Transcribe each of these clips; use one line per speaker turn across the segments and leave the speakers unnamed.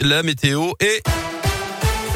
La météo est...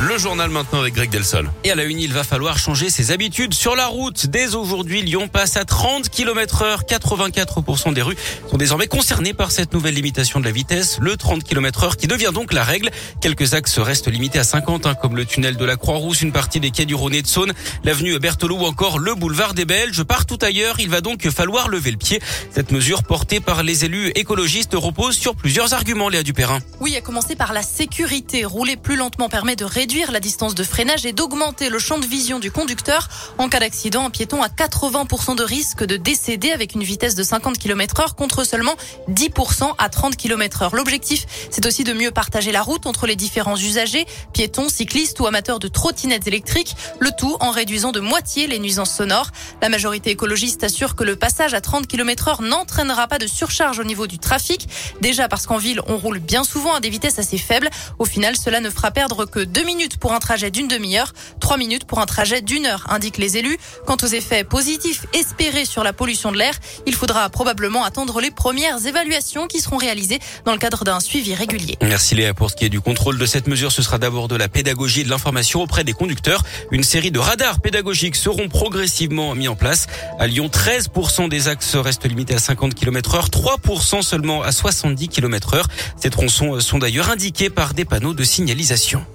Le journal maintenant avec Greg Delsol.
Et à la une, il va falloir changer ses habitudes sur la route. Dès aujourd'hui, Lyon passe à 30 km heure. 84% des rues sont désormais concernées par cette nouvelle limitation de la vitesse, le 30 km heure qui devient donc la règle. Quelques axes restent limités à 50, hein, comme le tunnel de la Croix-Rousse, une partie des quais du Rhône et de Saône, l'avenue Berthelot ou encore le boulevard des Belges. Partout ailleurs, il va donc falloir lever le pied. Cette mesure portée par les élus écologistes repose sur plusieurs arguments, Léa Dupérin.
Oui, à commencer par la sécurité. Rouler plus lentement permet de réduire réduire la distance de freinage et d'augmenter le champ de vision du conducteur. En cas d'accident, un piéton a 80% de risque de décéder avec une vitesse de 50 km heure contre seulement 10% à 30 km heure. L'objectif, c'est aussi de mieux partager la route entre les différents usagers, piétons, cyclistes ou amateurs de trottinettes électriques, le tout en réduisant de moitié les nuisances sonores. La majorité écologiste assure que le passage à 30 km heure n'entraînera pas de surcharge au niveau du trafic. Déjà parce qu'en ville, on roule bien souvent à des vitesses assez faibles. Au final, cela ne fera perdre que 2 minutes minutes pour un trajet d'une demi-heure, trois minutes pour un trajet d'une heure, indiquent les élus. Quant aux effets positifs espérés sur la pollution de l'air, il faudra probablement attendre les premières évaluations qui seront réalisées dans le cadre d'un suivi régulier.
Merci Léa. Pour ce qui est du contrôle de cette mesure, ce sera d'abord de la pédagogie et de l'information auprès des conducteurs. Une série de radars pédagogiques seront progressivement mis en place. À Lyon, 13% des axes restent limités à 50 km heure, 3% seulement à 70 km heure. Ces tronçons sont d'ailleurs indiqués par des panneaux de signalisation.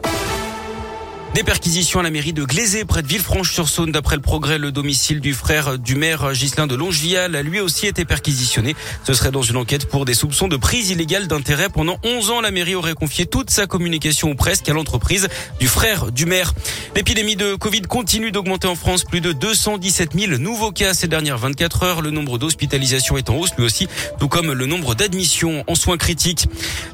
Des perquisitions à la mairie de Glazé, près de Villefranche-sur-Saône. D'après le progrès, le domicile du frère du maire Ghislain de Longevial a lui aussi été perquisitionné. Ce serait dans une enquête pour des soupçons de prise illégale d'intérêt. Pendant 11 ans, la mairie aurait confié toute sa communication ou presque à l'entreprise du frère du maire. L'épidémie de Covid continue d'augmenter en France. Plus de 217 000 nouveaux cas ces dernières 24 heures. Le nombre d'hospitalisations est en hausse lui aussi, tout comme le nombre d'admissions en soins critiques.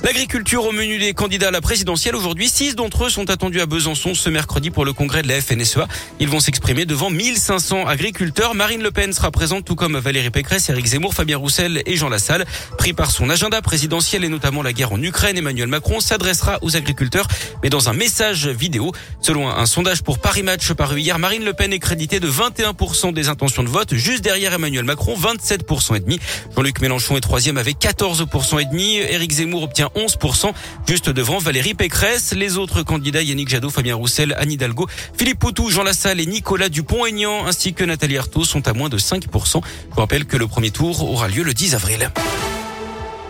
L'agriculture au menu des candidats à la présidentielle. Aujourd'hui, six d'entre eux sont attendus à Besançon mercredi pour le congrès de la FNSEA. Ils vont s'exprimer devant 1500 agriculteurs. Marine Le Pen sera présente tout comme Valérie Pécresse, Éric Zemmour, Fabien Roussel et Jean Lassalle. Pris par son agenda présidentiel et notamment la guerre en Ukraine, Emmanuel Macron s'adressera aux agriculteurs, mais dans un message vidéo. Selon un sondage pour Paris Match paru hier, Marine Le Pen est créditée de 21% des intentions de vote, juste derrière Emmanuel Macron, 27% et demi. Jean-Luc Mélenchon est troisième avec 14% et demi. Éric Zemmour obtient 11%, juste devant Valérie Pécresse. Les autres candidats, Yannick Jadot, Fabien Roussel, Anne Hidalgo, Philippe Poutou, Jean Lassalle et Nicolas Dupont-Aignan ainsi que Nathalie Arthaud sont à moins de 5%. Je vous rappelle que le premier tour aura lieu le 10 avril.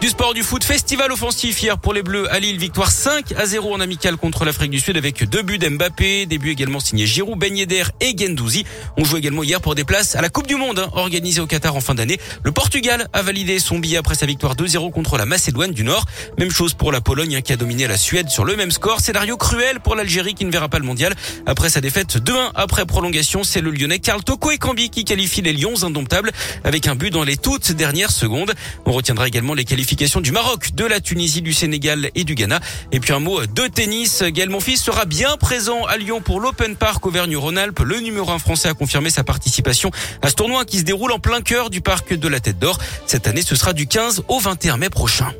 Du sport du foot, festival offensif hier pour les Bleus à Lille, victoire 5 à 0 en amical contre l'Afrique du Sud avec deux buts d'Mbappé, des buts également signés Giroud, Ben Yedder et Gendouzi. On joue également hier pour des places à la Coupe du Monde hein, organisée au Qatar en fin d'année. Le Portugal a validé son billet après sa victoire 2-0 contre la Macédoine du Nord. Même chose pour la Pologne hein, qui a dominé la Suède sur le même score. Scénario cruel pour l'Algérie qui ne verra pas le mondial. Après sa défaite 2-1 après prolongation, c'est le Lyonnais Karl Toko et Cambi qui qualifie les Lions indomptables avec un but dans les toutes dernières secondes. On retiendra également les du Maroc, de la Tunisie, du Sénégal et du Ghana. Et puis un mot de tennis. Gaël Monfils sera bien présent à Lyon pour l'Open Park Auvergne-Rhône-Alpes. Le numéro 1 français a confirmé sa participation à ce tournoi qui se déroule en plein cœur du parc de la Tête d'Or. Cette année, ce sera du 15 au 21 mai prochain.